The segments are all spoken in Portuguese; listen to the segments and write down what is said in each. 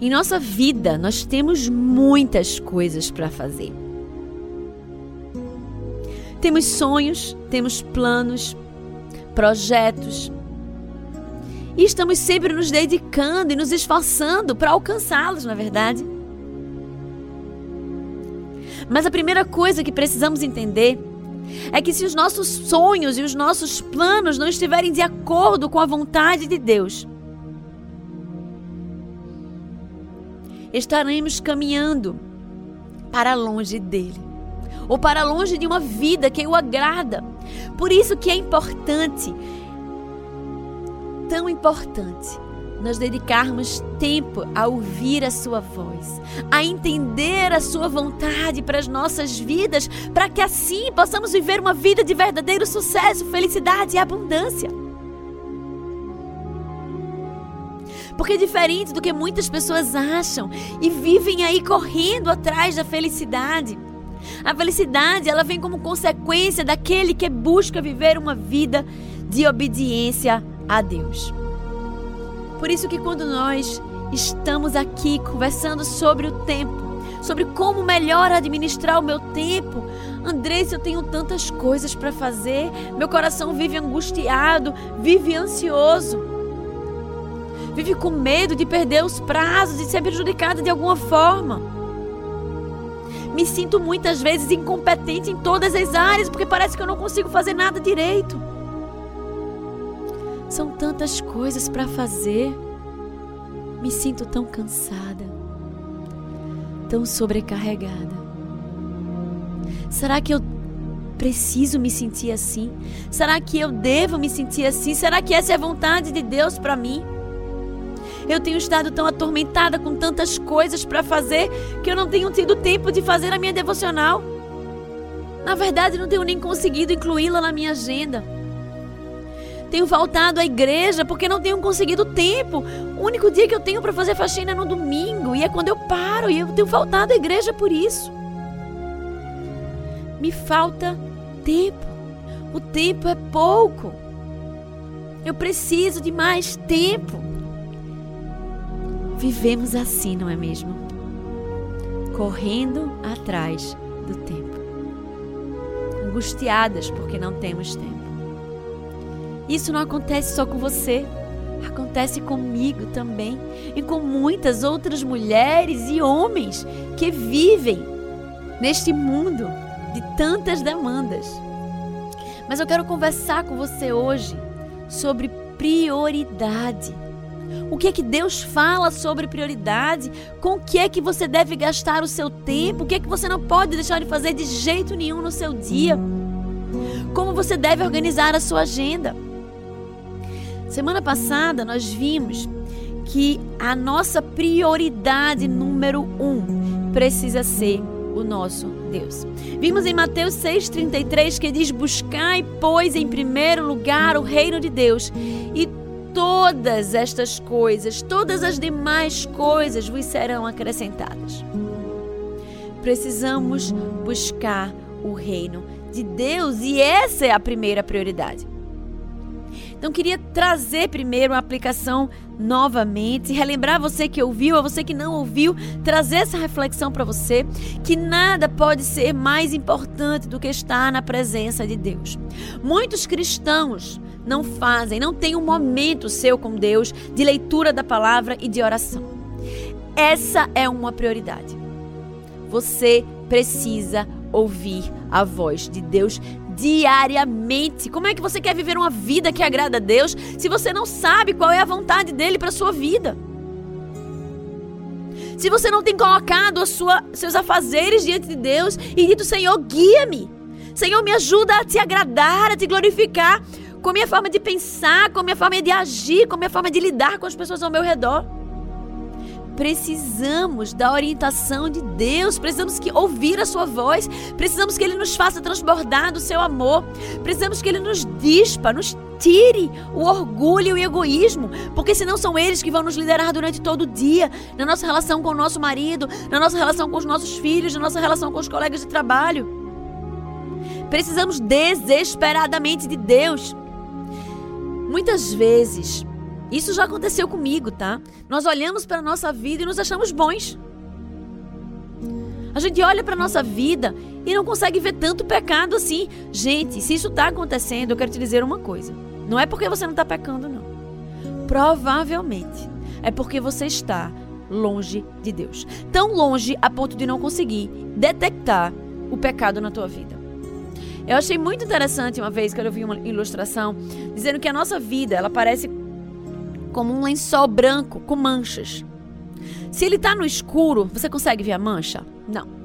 Em nossa vida, nós temos muitas coisas para fazer. Temos sonhos, temos planos, projetos. E estamos sempre nos dedicando e nos esforçando para alcançá-los, na é verdade. Mas a primeira coisa que precisamos entender é que se os nossos sonhos e os nossos planos não estiverem de acordo com a vontade de Deus, estaremos caminhando para longe dele ou para longe de uma vida que o agrada. Por isso que é importante, tão importante, nós dedicarmos tempo a ouvir a sua voz, a entender a sua vontade para as nossas vidas, para que assim possamos viver uma vida de verdadeiro sucesso, felicidade e abundância. Porque diferente do que muitas pessoas acham e vivem aí correndo atrás da felicidade, a felicidade, ela vem como consequência daquele que busca viver uma vida de obediência a Deus. Por isso que quando nós estamos aqui conversando sobre o tempo, sobre como melhor administrar o meu tempo, Andressa, eu tenho tantas coisas para fazer, meu coração vive angustiado, vive ansioso vive com medo de perder os prazos, de ser prejudicada de alguma forma. Me sinto muitas vezes incompetente em todas as áreas porque parece que eu não consigo fazer nada direito. São tantas coisas para fazer. Me sinto tão cansada, tão sobrecarregada. Será que eu preciso me sentir assim? Será que eu devo me sentir assim? Será que essa é a vontade de Deus para mim? Eu tenho estado tão atormentada com tantas coisas para fazer que eu não tenho tido tempo de fazer a minha devocional. Na verdade, não tenho nem conseguido incluí-la na minha agenda. Tenho faltado à igreja porque não tenho conseguido tempo. O único dia que eu tenho para fazer faxina é no domingo e é quando eu paro e eu tenho faltado à igreja por isso. Me falta tempo. O tempo é pouco. Eu preciso de mais tempo. Vivemos assim, não é mesmo? Correndo atrás do tempo. Angustiadas porque não temos tempo. Isso não acontece só com você, acontece comigo também e com muitas outras mulheres e homens que vivem neste mundo de tantas demandas. Mas eu quero conversar com você hoje sobre prioridade. O que é que Deus fala sobre prioridade? Com o que é que você deve gastar o seu tempo? O que é que você não pode deixar de fazer de jeito nenhum no seu dia? Como você deve organizar a sua agenda? Semana passada nós vimos que a nossa prioridade número um precisa ser o nosso Deus. Vimos em Mateus 6,33 que diz: Buscai, pois, em primeiro lugar o reino de Deus, e todas estas coisas, todas as demais coisas vos serão acrescentadas. Precisamos buscar o reino de Deus e essa é a primeira prioridade. Então queria trazer primeiro uma aplicação novamente, relembrar você que ouviu, a você que não ouviu, trazer essa reflexão para você que nada pode ser mais importante do que estar na presença de Deus. Muitos cristãos não fazem, não têm um momento seu com Deus de leitura da palavra e de oração. Essa é uma prioridade. Você precisa ouvir a voz de Deus diariamente. Como é que você quer viver uma vida que agrada a Deus se você não sabe qual é a vontade dele para sua vida? Se você não tem colocado sua, seus afazeres diante de Deus e dito, Senhor, guia-me. Senhor, me ajuda a te agradar, a te glorificar com a minha forma de pensar, com a minha forma de agir, com a minha forma de lidar com as pessoas ao meu redor. Precisamos da orientação de Deus, precisamos que ouvir a sua voz, precisamos que ele nos faça transbordar do seu amor, precisamos que ele nos dispa, nos tire o orgulho e o egoísmo, porque senão são eles que vão nos liderar durante todo o dia, na nossa relação com o nosso marido, na nossa relação com os nossos filhos, na nossa relação com os colegas de trabalho. Precisamos desesperadamente de Deus. Muitas vezes Isso já aconteceu comigo, tá? Nós olhamos para a nossa vida e nos achamos bons. A gente olha para a nossa vida e não consegue ver tanto pecado assim. Gente, se isso está acontecendo, eu quero te dizer uma coisa. Não é porque você não está pecando, não. Provavelmente é porque você está longe de Deus. Tão longe a ponto de não conseguir detectar o pecado na tua vida. Eu achei muito interessante uma vez que eu vi uma ilustração dizendo que a nossa vida, ela parece como um lençol branco com manchas. Se ele está no escuro, você consegue ver a mancha? Não.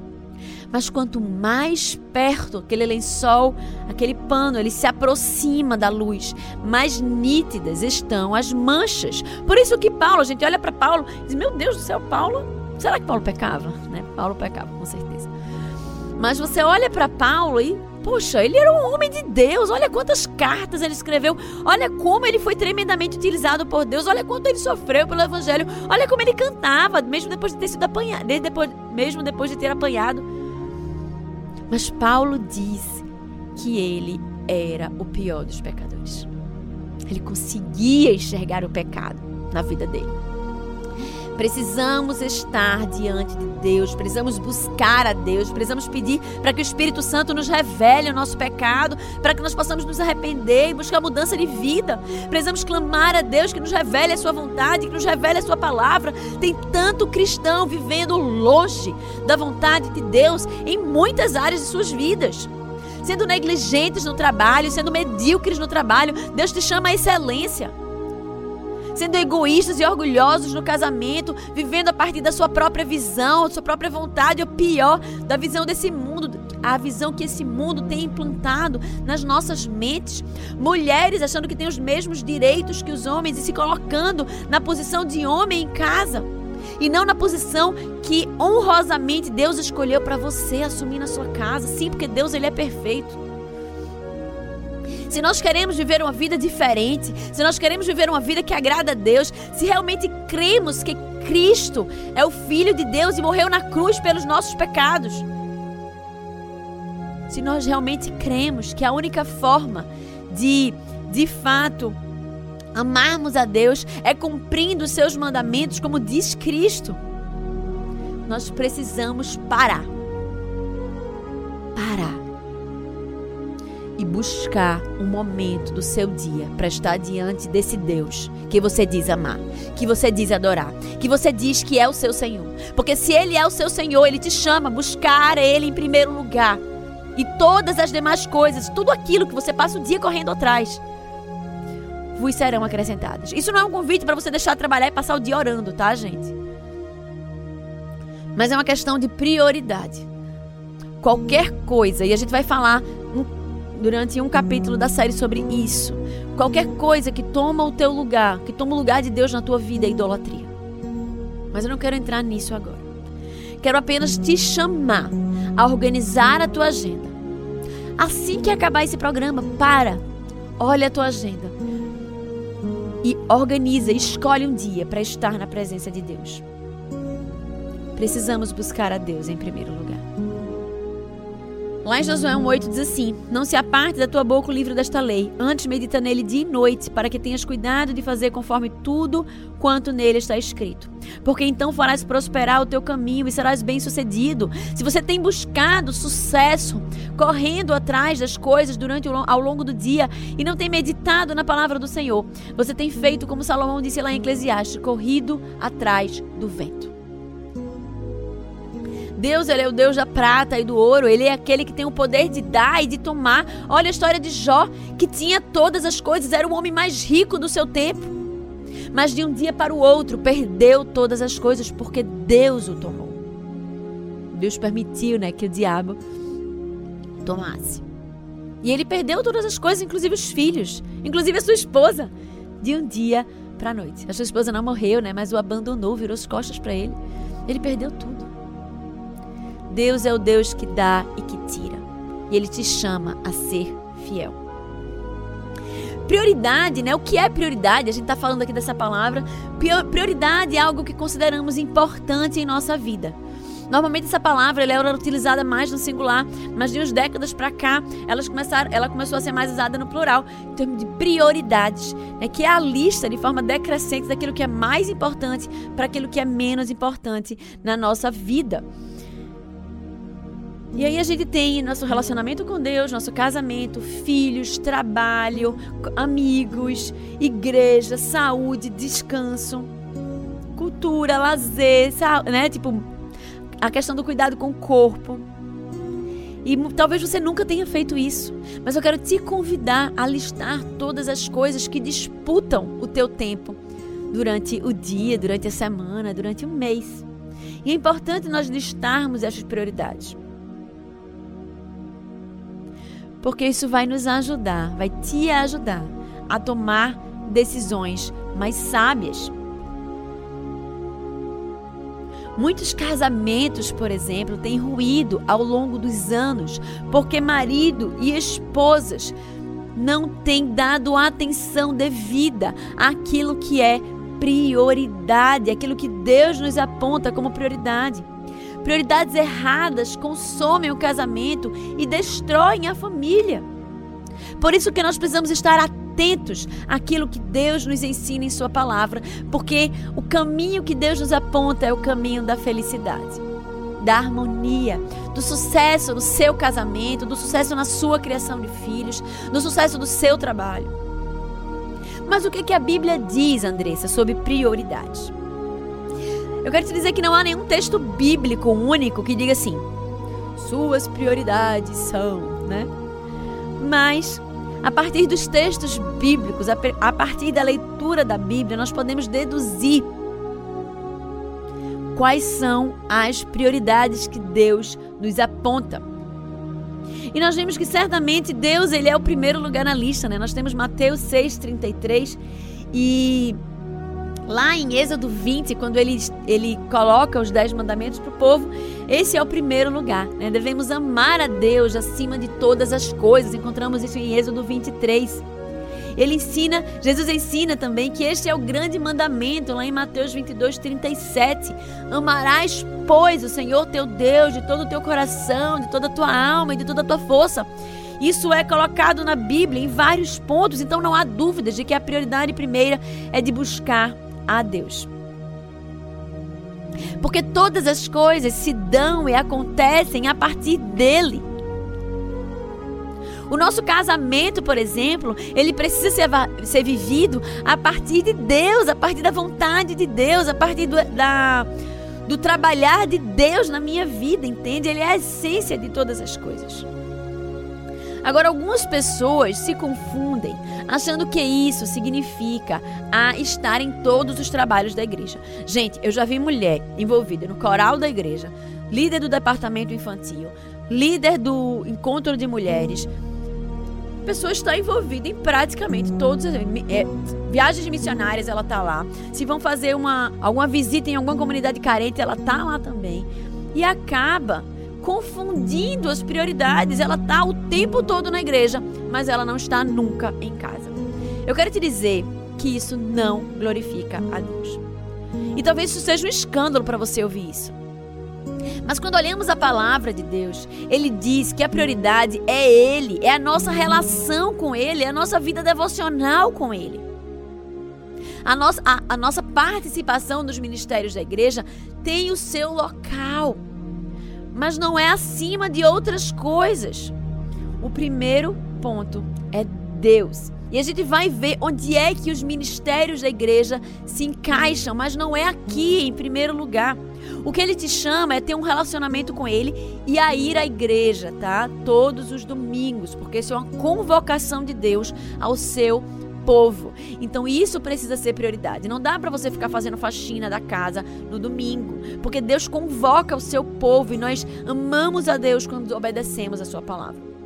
Mas quanto mais perto aquele lençol, aquele pano, ele se aproxima da luz, mais nítidas estão as manchas. Por isso que Paulo, a gente olha para Paulo e diz: Meu Deus do céu, Paulo. Será que Paulo pecava? Né? Paulo pecava, com certeza. Mas você olha para Paulo e, poxa, ele era um homem de Deus. Olha quantas cartas ele escreveu. Olha como ele foi tremendamente utilizado por Deus. Olha quanto ele sofreu pelo Evangelho. Olha como ele cantava, mesmo depois de ter sido apanhado, depois, mesmo depois de ter apanhado. Mas Paulo diz que ele era o pior dos pecadores. Ele conseguia enxergar o pecado na vida dele. Precisamos estar diante de Deus, precisamos buscar a Deus, precisamos pedir para que o Espírito Santo nos revele o nosso pecado, para que nós possamos nos arrepender e buscar mudança de vida. Precisamos clamar a Deus que nos revele a sua vontade, que nos revele a sua palavra. Tem tanto cristão vivendo longe da vontade de Deus em muitas áreas de suas vidas sendo negligentes no trabalho, sendo medíocres no trabalho. Deus te chama à excelência sendo egoístas e orgulhosos no casamento, vivendo a partir da sua própria visão, da sua própria vontade, ou pior, da visão desse mundo, a visão que esse mundo tem implantado nas nossas mentes. Mulheres achando que têm os mesmos direitos que os homens e se colocando na posição de homem em casa. E não na posição que honrosamente Deus escolheu para você assumir na sua casa. Sim, porque Deus ele é perfeito se nós queremos viver uma vida diferente, se nós queremos viver uma vida que agrada a Deus, se realmente cremos que Cristo é o Filho de Deus e morreu na cruz pelos nossos pecados, se nós realmente cremos que a única forma de, de fato, amarmos a Deus é cumprindo os seus mandamentos, como diz Cristo, nós precisamos parar. Parar buscar um momento do seu dia para estar diante desse Deus que você diz amar, que você diz adorar, que você diz que é o seu Senhor. Porque se Ele é o seu Senhor, Ele te chama a buscar Ele em primeiro lugar. E todas as demais coisas, tudo aquilo que você passa o dia correndo atrás, vos serão acrescentadas. Isso não é um convite para você deixar de trabalhar e passar o dia orando, tá, gente? Mas é uma questão de prioridade. Qualquer coisa, e a gente vai falar durante um capítulo da série sobre isso. Qualquer coisa que toma o teu lugar, que toma o lugar de Deus na tua vida é idolatria. Mas eu não quero entrar nisso agora. Quero apenas te chamar a organizar a tua agenda. Assim que acabar esse programa, para, olha a tua agenda e organiza, escolhe um dia para estar na presença de Deus. Precisamos buscar a Deus em primeiro lugar. Lá em Josué 1,8 diz assim: Não se aparte da tua boca o livro desta lei, antes medita nele dia e noite, para que tenhas cuidado de fazer conforme tudo quanto nele está escrito. Porque então farás prosperar o teu caminho e serás bem-sucedido. Se você tem buscado sucesso, correndo atrás das coisas durante ao longo do dia e não tem meditado na palavra do Senhor, você tem feito como Salomão disse lá em Eclesiastes, corrido atrás do vento. Deus, ele é o Deus da prata e do ouro, ele é aquele que tem o poder de dar e de tomar. Olha a história de Jó, que tinha todas as coisas, era o homem mais rico do seu tempo. Mas de um dia para o outro perdeu todas as coisas porque Deus o tomou. Deus permitiu, né, que o diabo tomasse. E ele perdeu todas as coisas, inclusive os filhos, inclusive a sua esposa, de um dia para a noite. A sua esposa não morreu, né, mas o abandonou, virou as costas para ele. Ele perdeu tudo. Deus é o Deus que dá e que tira. E Ele te chama a ser fiel. Prioridade, né? O que é prioridade? A gente está falando aqui dessa palavra. Prioridade é algo que consideramos importante em nossa vida. Normalmente essa palavra ela era utilizada mais no singular, mas de umas décadas para cá elas começaram, ela começou a ser mais usada no plural, em termos de prioridades, né, que é a lista de forma decrescente daquilo que é mais importante para aquilo que é menos importante na nossa vida. E aí a gente tem nosso relacionamento com Deus, nosso casamento, filhos, trabalho, amigos, igreja, saúde, descanso, cultura, lazer, né? Tipo, a questão do cuidado com o corpo. E talvez você nunca tenha feito isso, mas eu quero te convidar a listar todas as coisas que disputam o teu tempo durante o dia, durante a semana, durante o mês. E é importante nós listarmos essas prioridades. Porque isso vai nos ajudar, vai te ajudar a tomar decisões mais sábias. Muitos casamentos, por exemplo, têm ruído ao longo dos anos porque marido e esposas não têm dado atenção devida àquilo que é prioridade, aquilo que Deus nos aponta como prioridade. Prioridades erradas consomem o casamento e destroem a família. Por isso que nós precisamos estar atentos àquilo que Deus nos ensina em Sua palavra, porque o caminho que Deus nos aponta é o caminho da felicidade, da harmonia, do sucesso no seu casamento, do sucesso na sua criação de filhos, do sucesso do seu trabalho. Mas o que a Bíblia diz, Andressa, sobre prioridades? Eu quero te dizer que não há nenhum texto bíblico único que diga assim: suas prioridades são, né? Mas a partir dos textos bíblicos, a partir da leitura da Bíblia, nós podemos deduzir quais são as prioridades que Deus nos aponta. E nós vimos que certamente Deus ele é o primeiro lugar na lista, né? Nós temos Mateus 6:33 e Lá em Êxodo 20, quando ele, ele coloca os dez mandamentos para o povo, esse é o primeiro lugar. Né? Devemos amar a Deus acima de todas as coisas. Encontramos isso em Êxodo 23. Ele ensina, Jesus ensina também que este é o grande mandamento, lá em Mateus 22, 37. Amarás, pois, o Senhor teu Deus de todo o teu coração, de toda a tua alma e de toda a tua força. Isso é colocado na Bíblia em vários pontos, então não há dúvidas de que a prioridade primeira é de buscar a Deus. Porque todas as coisas se dão e acontecem a partir dele. O nosso casamento, por exemplo, ele precisa ser, ser vivido a partir de Deus, a partir da vontade de Deus, a partir do, da, do trabalhar de Deus na minha vida, entende? Ele é a essência de todas as coisas. Agora, algumas pessoas se confundem achando que isso significa a estar em todos os trabalhos da igreja. Gente, eu já vi mulher envolvida no coral da igreja, líder do departamento infantil, líder do encontro de mulheres. A pessoa está envolvida em praticamente todos é, viagens missionárias, ela está lá. Se vão fazer uma alguma visita em alguma comunidade carente, ela está lá também. E acaba confundindo as prioridades. Ela está o tempo todo na igreja, mas ela não está nunca em casa. Eu quero te dizer que isso não glorifica a Deus. E talvez isso seja um escândalo para você ouvir isso. Mas quando olhamos a palavra de Deus, ele diz que a prioridade é Ele, é a nossa relação com Ele, é a nossa vida devocional com Ele. A nossa, a, a nossa participação nos ministérios da igreja tem o seu local mas não é acima de outras coisas. O primeiro ponto é Deus. E a gente vai ver onde é que os ministérios da igreja se encaixam, mas não é aqui em primeiro lugar. O que ele te chama é ter um relacionamento com ele e a ir à igreja, tá? Todos os domingos, porque isso é uma convocação de Deus ao seu povo. Então isso precisa ser prioridade. Não dá para você ficar fazendo faxina da casa no domingo, porque Deus convoca o seu povo e nós amamos a Deus quando obedecemos a sua palavra.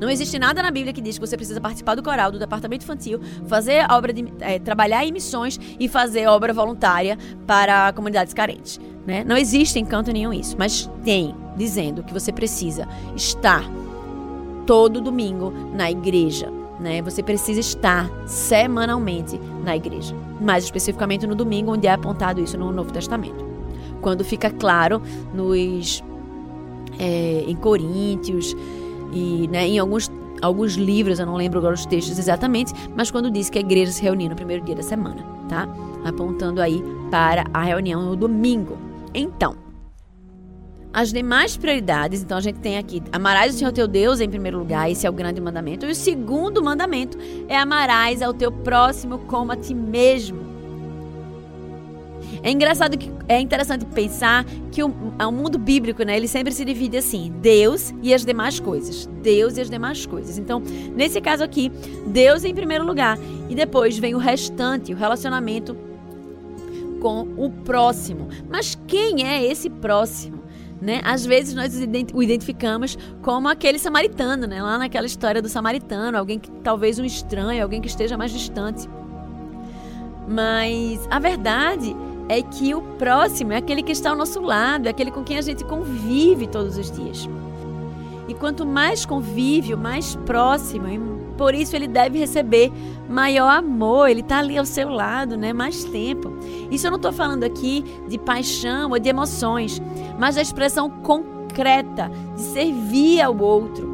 Não existe nada na Bíblia que diz que você precisa participar do coral, do departamento infantil, fazer obra de é, trabalhar em missões e fazer obra voluntária para comunidades carentes. Né? Não existe em canto nenhum isso, mas tem dizendo que você precisa estar todo domingo na igreja né? Você precisa estar semanalmente na igreja, mais especificamente no domingo, onde é apontado isso no Novo Testamento. quando fica claro nos é, em Coríntios e né, em alguns alguns livros, eu não lembro agora os textos exatamente, mas quando diz que a igreja se reunia no primeiro dia da semana, tá? Apontando aí para a reunião no domingo. Então, as demais prioridades, então a gente tem aqui: amarás o Senhor teu Deus em primeiro lugar, esse é o grande mandamento. E o segundo mandamento é amarás ao teu próximo como a ti mesmo. É engraçado que é interessante pensar que o, o mundo bíblico, né, ele sempre se divide assim: Deus e as demais coisas. Deus e as demais coisas. Então, nesse caso aqui, Deus em primeiro lugar e depois vem o restante, o relacionamento com o próximo. Mas quem é esse próximo? Né? Às vezes nós o identificamos como aquele samaritano, né? lá naquela história do samaritano, alguém que talvez um estranho, alguém que esteja mais distante. Mas a verdade é que o próximo é aquele que está ao nosso lado, é aquele com quem a gente convive todos os dias. E quanto mais convívio, mais próximo, e por isso ele deve receber maior amor, ele está ali ao seu lado, né? Mais tempo. Isso eu não estou falando aqui de paixão ou de emoções, mas da expressão concreta de servir ao outro,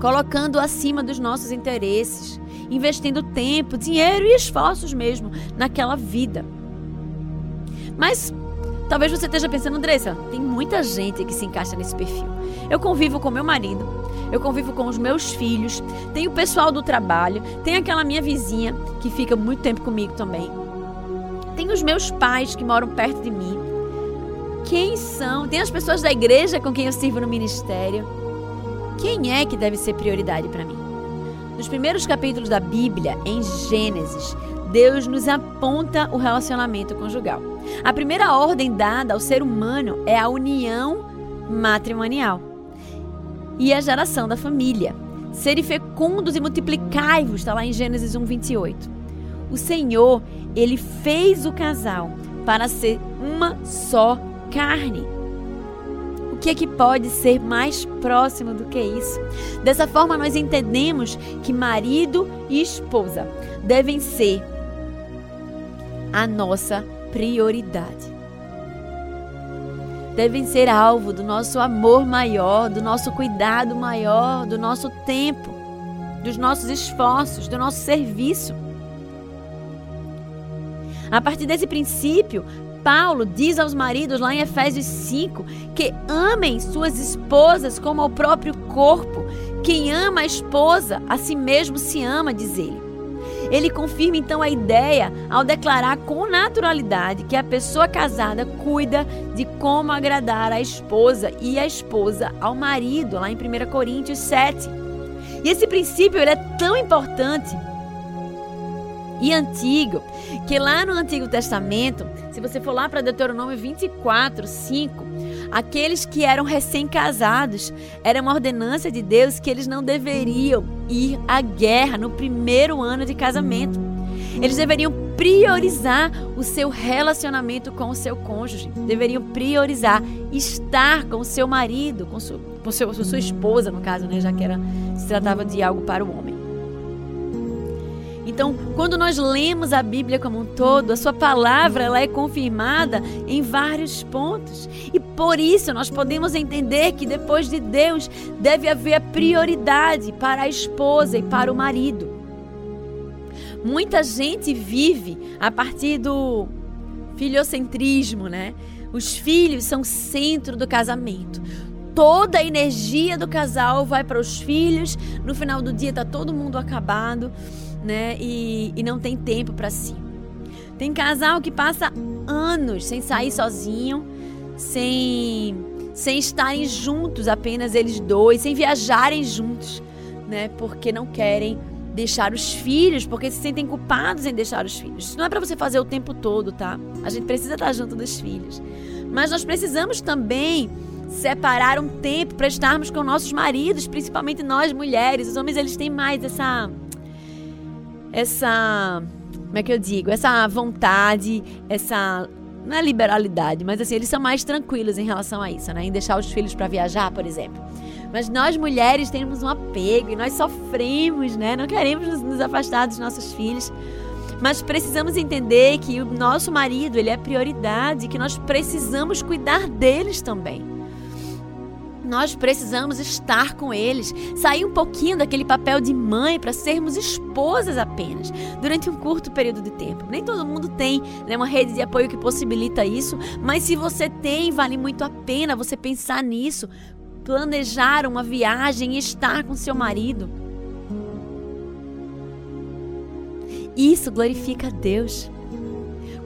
colocando acima dos nossos interesses, investindo tempo, dinheiro e esforços mesmo naquela vida. Mas talvez você esteja pensando, Andressa, tem muita gente que se encaixa nesse perfil. Eu convivo com meu marido, eu convivo com os meus filhos, tem o pessoal do trabalho, tem aquela minha vizinha que fica muito tempo comigo também. Tem os meus pais que moram perto de mim. Quem são? Tem as pessoas da igreja com quem eu sirvo no ministério. Quem é que deve ser prioridade para mim? Nos primeiros capítulos da Bíblia, em Gênesis, Deus nos aponta o relacionamento conjugal. A primeira ordem dada ao ser humano é a união matrimonial e a geração da família. Serem fecundos e multiplicai-vos, está lá em Gênesis 1, 28. O Senhor, ele fez o casal para ser uma só carne. O que é que pode ser mais próximo do que isso? Dessa forma, nós entendemos que marido e esposa devem ser a nossa prioridade. Devem ser alvo do nosso amor maior, do nosso cuidado maior, do nosso tempo, dos nossos esforços, do nosso serviço. A partir desse princípio, Paulo diz aos maridos lá em Efésios 5 que amem suas esposas como ao próprio corpo. Quem ama a esposa, a si mesmo se ama, diz ele. Ele confirma então a ideia ao declarar com naturalidade que a pessoa casada cuida de como agradar a esposa e a esposa ao marido, lá em 1 Coríntios 7. E esse princípio ele é tão importante e antigo, que lá no Antigo Testamento, se você for lá para Deuteronômio 24, 5, aqueles que eram recém-casados, era uma ordenança de Deus que eles não deveriam ir à guerra no primeiro ano de casamento. Eles deveriam priorizar o seu relacionamento com o seu cônjuge, deveriam priorizar estar com o seu marido, com, seu, com seu, sua esposa, no caso, né, já que era, se tratava de algo para o homem. Então, quando nós lemos a Bíblia como um todo, a sua palavra ela é confirmada em vários pontos. E por isso nós podemos entender que depois de Deus deve haver prioridade para a esposa e para o marido. Muita gente vive a partir do filiocentrismo, né? Os filhos são o centro do casamento toda a energia do casal vai para os filhos. No final do dia tá todo mundo acabado né? E, e não tem tempo para si. Tem casal que passa anos sem sair sozinho, sem sem estarem juntos, apenas eles dois, sem viajarem juntos, né? Porque não querem deixar os filhos, porque se sentem culpados em deixar os filhos. Isso não é para você fazer o tempo todo, tá? A gente precisa estar junto dos filhos. Mas nós precisamos também separar um tempo para estarmos com nossos maridos, principalmente nós mulheres. Os homens eles têm mais essa essa. Como é que eu digo? Essa vontade, essa. Não é liberalidade, mas assim, eles são mais tranquilos em relação a isso, né? Em deixar os filhos para viajar, por exemplo. Mas nós mulheres temos um apego e nós sofremos, né? Não queremos nos afastar dos nossos filhos. Mas precisamos entender que o nosso marido, ele é prioridade, que nós precisamos cuidar deles também. Nós precisamos estar com eles, sair um pouquinho daquele papel de mãe para sermos esposas apenas, durante um curto período de tempo. Nem todo mundo tem né, uma rede de apoio que possibilita isso, mas se você tem, vale muito a pena você pensar nisso, planejar uma viagem e estar com seu marido. Isso glorifica a Deus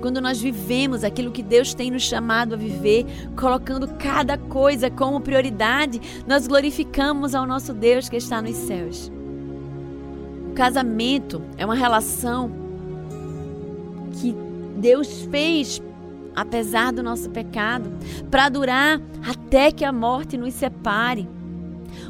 quando nós vivemos aquilo que Deus tem nos chamado a viver, colocando cada coisa como prioridade, nós glorificamos ao nosso Deus que está nos céus. O casamento é uma relação que Deus fez apesar do nosso pecado, para durar até que a morte nos separe.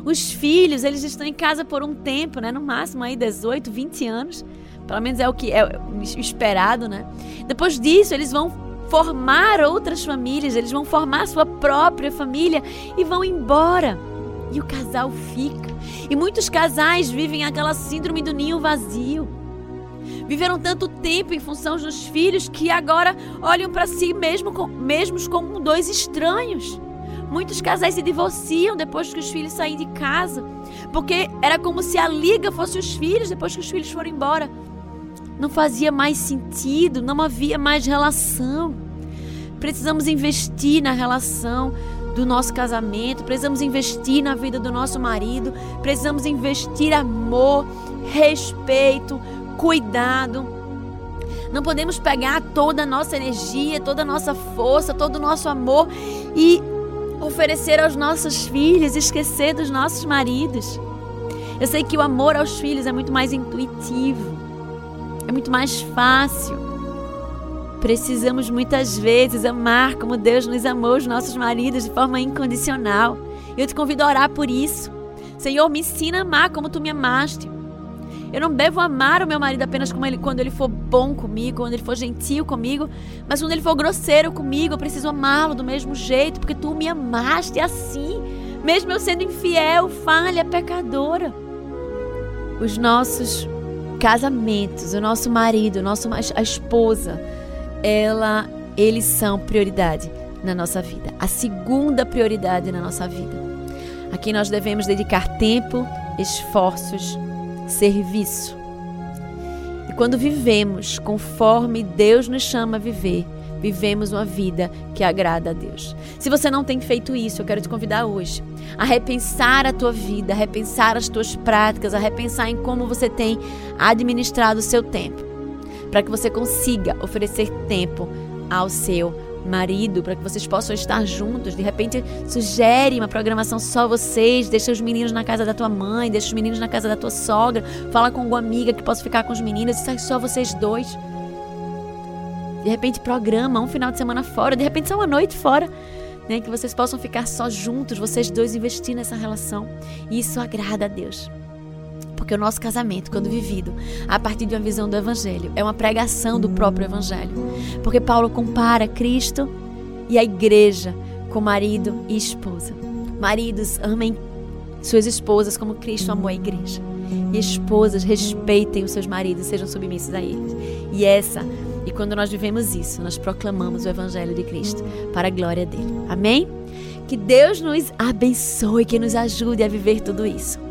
Os filhos, eles estão em casa por um tempo, né? No máximo aí 18, 20 anos. Pelo menos é o que é esperado, né? Depois disso, eles vão formar outras famílias, eles vão formar sua própria família e vão embora. E o casal fica. E muitos casais vivem aquela síndrome do ninho vazio. Viveram tanto tempo em função dos filhos que agora olham para si mesmo, mesmos como dois estranhos. Muitos casais se divorciam depois que os filhos saem de casa, porque era como se a liga fosse os filhos depois que os filhos foram embora não fazia mais sentido, não havia mais relação. Precisamos investir na relação do nosso casamento, precisamos investir na vida do nosso marido, precisamos investir amor, respeito, cuidado. Não podemos pegar toda a nossa energia, toda a nossa força, todo o nosso amor e oferecer aos nossos filhos, esquecer dos nossos maridos. Eu sei que o amor aos filhos é muito mais intuitivo. É muito mais fácil. Precisamos muitas vezes amar como Deus nos amou os nossos maridos de forma incondicional. Eu te convido a orar por isso. Senhor, me ensina a amar como tu me amaste. Eu não devo amar o meu marido apenas ele, quando ele for bom comigo, quando ele for gentil comigo, mas quando ele for grosseiro comigo, eu preciso amá-lo do mesmo jeito, porque tu me amaste assim, mesmo eu sendo infiel, falha, pecadora. Os nossos casamentos, o nosso marido, o nosso, a esposa, ela, eles são prioridade na nossa vida. A segunda prioridade na nossa vida. Aqui nós devemos dedicar tempo, esforços, serviço. E quando vivemos conforme Deus nos chama a viver, vivemos uma vida que agrada a Deus. Se você não tem feito isso, eu quero te convidar hoje a repensar a tua vida, a repensar as tuas práticas, a repensar em como você tem administrado o seu tempo, para que você consiga oferecer tempo ao seu marido, para que vocês possam estar juntos. De repente, sugere uma programação só vocês, deixa os meninos na casa da tua mãe, deixa os meninos na casa da tua sogra, fala com alguma amiga que possa ficar com os meninos, sai só vocês dois. De repente, programa um final de semana fora, de repente, só uma noite fora. Né, que vocês possam ficar só juntos, vocês dois investir nessa relação. E isso agrada a Deus. Porque o nosso casamento, quando vivido a partir de uma visão do Evangelho, é uma pregação do próprio Evangelho. Porque Paulo compara Cristo e a igreja com marido e esposa. Maridos, amem suas esposas como Cristo amou a igreja. E esposas, respeitem os seus maridos, sejam submissos a eles. E essa e quando nós vivemos isso, nós proclamamos o Evangelho de Cristo para a glória dele. Amém? Que Deus nos abençoe, que nos ajude a viver tudo isso.